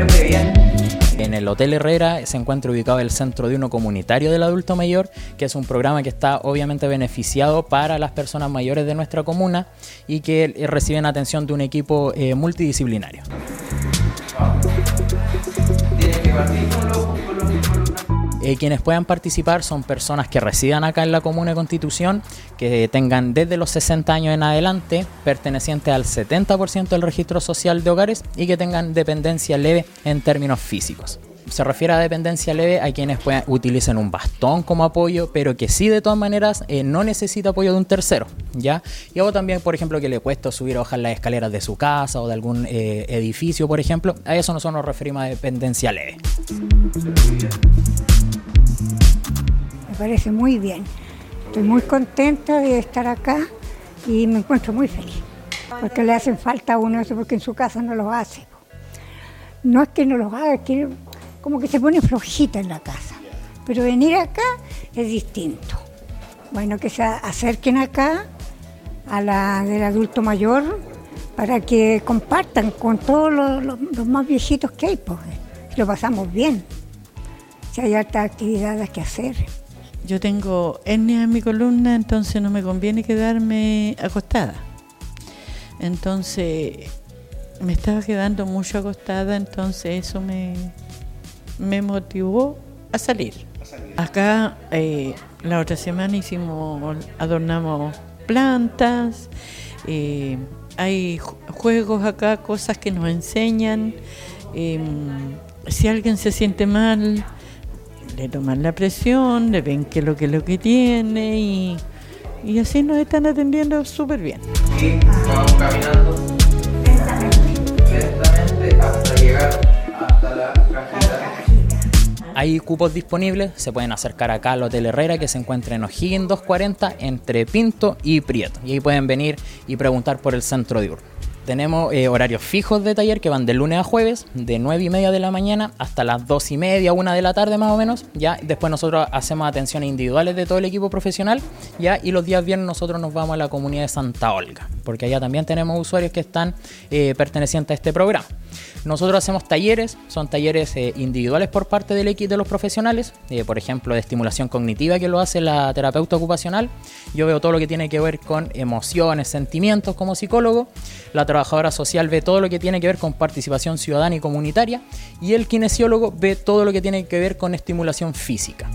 verte bien. En el Hotel Herrera se encuentra ubicado el Centro de Uno Comunitario del Adulto Mayor, que es un programa que está obviamente beneficiado para las personas mayores de nuestra comuna y que reciben atención de un equipo eh, multidisciplinario. Tienes que partir con los, Eh, quienes puedan participar son personas que residan acá en la Comuna de Constitución, que tengan desde los 60 años en adelante, pertenecientes al 70% del registro social de hogares y que tengan dependencia leve en términos físicos. Se refiere a dependencia leve a quienes puedan, utilicen un bastón como apoyo, pero que sí de todas maneras eh, no necesita apoyo de un tercero, ¿ya? Y algo también, por ejemplo, que le cuesta subir o bajar las escaleras de su casa o de algún eh, edificio, por ejemplo, a eso nosotros nos referimos a dependencia leve. Me parece muy bien. Estoy muy contenta de estar acá y me encuentro muy feliz. Porque le hacen falta a uno eso porque en su casa no los hace. No es que no los haga, es que como que se pone flojita en la casa. Pero venir acá es distinto. Bueno, que se acerquen acá a la del adulto mayor para que compartan con todos los, más viejitos que hay, pues. Lo pasamos bien. Si hay hartas actividades que hacer. Yo tengo hernia en mi columna, entonces no me conviene quedarme acostada. Entonces me estaba quedando mucho acostada, entonces eso me, me motivó a salir. Acá eh, la otra semana hicimos, adornamos plantas, eh, hay ju- juegos acá, cosas que nos enseñan. eh, si alguien se siente mal, le toman la presión, le ven qué es lo que lo que tiene y, y así nos están atendiendo súper bien. Vamos caminando hasta Hay cupos disponibles, se pueden acercar acá al Hotel Herrera que se encuentra en O'Higgins 240 entre Pinto y Prieto. Y ahí pueden venir y preguntar por el centro diurno. Tenemos eh, horarios fijos de taller que van de lunes a jueves, de 9 y media de la mañana hasta las 2 y media, 1 de la tarde más o menos. Ya después nosotros hacemos atenciones individuales de todo el equipo profesional. Ya y los días viernes nosotros nos vamos a la comunidad de Santa Olga, porque allá también tenemos usuarios que están eh, pertenecientes a este programa. Nosotros hacemos talleres, son talleres eh, individuales por parte del equipo de los profesionales, eh, por ejemplo, de estimulación cognitiva que lo hace la terapeuta ocupacional. Yo veo todo lo que tiene que ver con emociones, sentimientos como psicólogo. La trabajadora social ve todo lo que tiene que ver con participación ciudadana y comunitaria. Y el kinesiólogo ve todo lo que tiene que ver con estimulación física.